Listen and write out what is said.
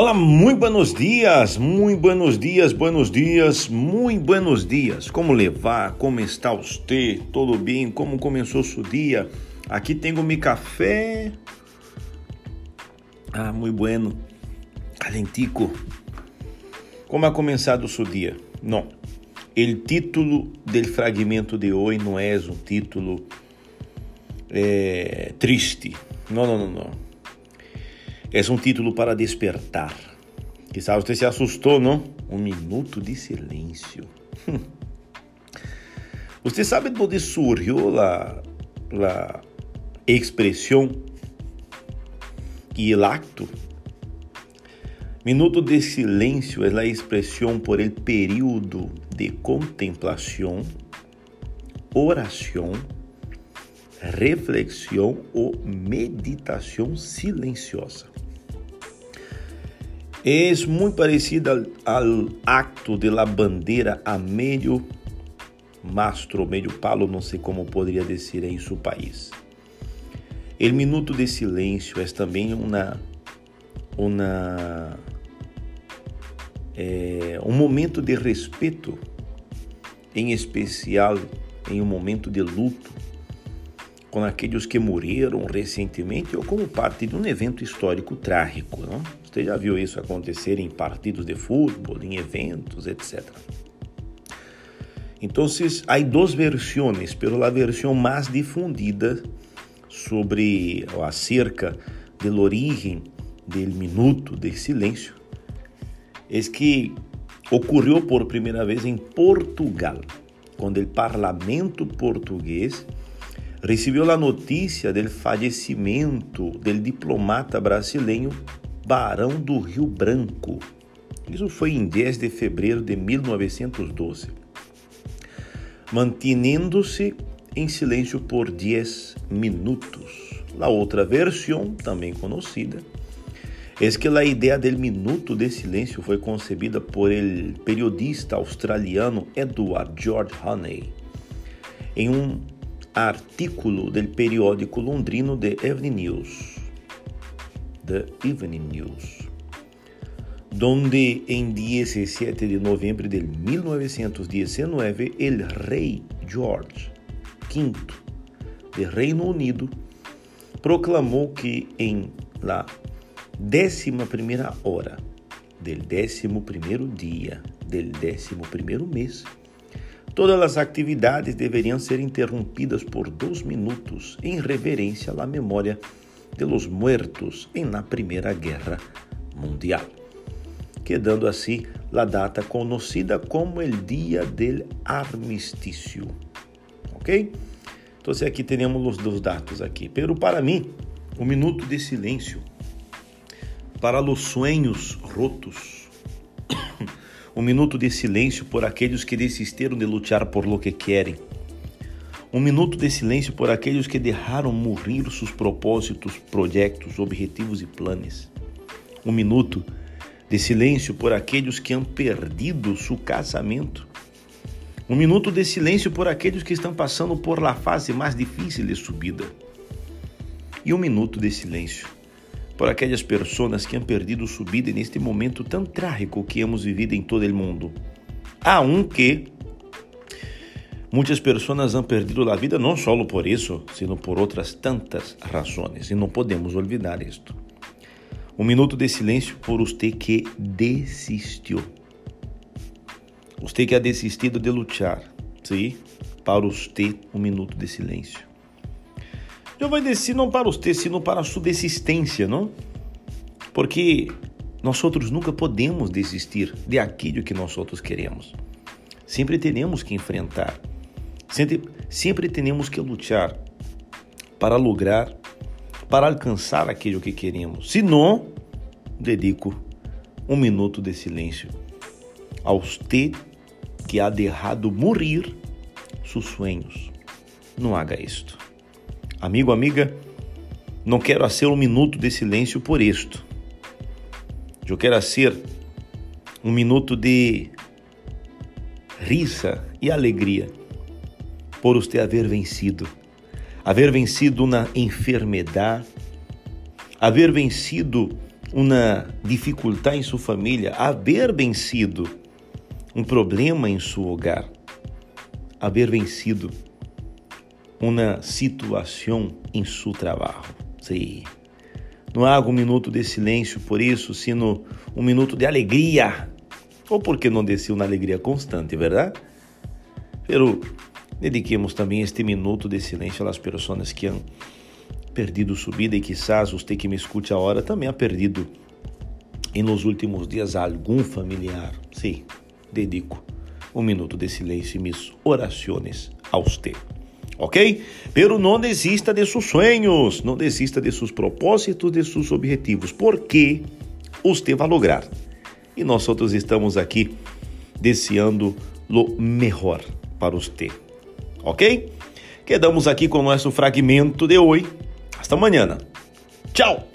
Olá, muito buenos dias, muito buenos dias, buenos dias, muito buenos dias. Como levar? Como está você? Tudo bem? Como começou seu dia? Aqui tenho meu café. Ah, muito bueno. Calentico. Como ha começado seu dia? Não. O título do fragmento de hoje não é um título é, triste. Não, não, não, não. É um título para despertar. Quizá você se assustou, não? Um minuto de silêncio. Você sabe de onde surgiu a, a expressão e el acto? Minuto de silêncio é a expressão por el período de contemplação, oração reflexão ou meditação silenciosa. É muito parecida ao acto de la bandeira a meio mastro, meio palo, não sei como poderia dizer em seu país. O minuto de silêncio é também uma, uma é, um momento de respeito, em especial em um momento de luto com aqueles que morreram recentemente ou como parte de um evento histórico trágico. Não? Você já viu isso acontecer em partidos de futebol, em eventos, etc. Então, há duas versões, pero a versão mais difundida sobre ou acerca da origem do minuto de silêncio é que ocorreu por primeira vez em Portugal, quando o parlamento português recebeu a notícia do falecimento do diplomata brasileiro Barão do Rio Branco. Isso foi em 10 de fevereiro de 1912. Mantendo-se em silêncio por 10 minutos. A outra versão, também conhecida, é que a ideia do minuto de silêncio foi concebida por el periodista australiano Edward George Honey em um artículo do periódico londrino The Evening News, The Evening News, donde em 17 de novembro de 1919 el rei George V de Reino Unido proclamou que em la décima primeira hora del décimo primeiro dia del décimo primeiro mês Todas as atividades deveriam ser interrompidas por dois minutos em reverência à memória de los muertos em la Primeira Guerra Mundial, quedando assim a data conhecida como el Dia del Armistício. Ok? Então aqui temos os dois dados aqui. Pero para mim, um minuto de silêncio para os sonhos rotos um minuto de silêncio por aqueles que desistiram de lutar por lo que querem. Um minuto de silêncio por aqueles que deixaram morrer seus propósitos, projetos, objetivos e planos. Um minuto de silêncio por aqueles que han perdido seu casamento. Um minuto de silêncio por aqueles que estão passando por la fase mais difícil de subida. E um minuto de silêncio por aquelas pessoas que han perdido sua vida neste momento tão trágico que hemos vivido em todo o mundo. Aunque muitas pessoas han perdido a vida não só por isso, sino por outras tantas razões, e não podemos olvidar isto. Um minuto de silêncio por você que desistiu. Você que ha desistido de lutar, sim? Para você, um minuto de silêncio. Vou descer não para você, sino para a sua desistência, não? Porque nós outros nunca podemos desistir de aquilo que nós outros queremos. Sempre teremos que enfrentar, sempre, sempre teremos que lutar para lograr, para alcançar aquilo que queremos. Se não, dedico um minuto de silêncio aos te que há deixado morrer seus sonhos. Não haga isto. Amigo, amiga, não quero ser um minuto de silêncio por isto. Eu quero ser um minuto de risa e alegria por você haver vencido, haver vencido na enfermidade, haver vencido uma dificuldade em sua família, haver vencido um problema em seu hogar, haver vencido uma situação em seu trabalho. Sim. Não há um minuto de silêncio por isso, sino um minuto de alegria. Ou porque não desceu na alegria constante, verdade? Pero dediquemos também este minuto de silêncio às pessoas que han perdido sua vida e quizás você que me escute agora também ha perdido em nos últimos dias algum familiar. Sim, dedico um minuto de silêncio e minhas orações a você ok? Pero não desista de seus sonhos, não desista de seus propósitos, de seus objetivos, porque você vai lograr. E nós outros estamos aqui deseando o melhor para você, ok? Quedamos aqui com o nosso fragmento de hoje. Hasta amanhã. Tchau!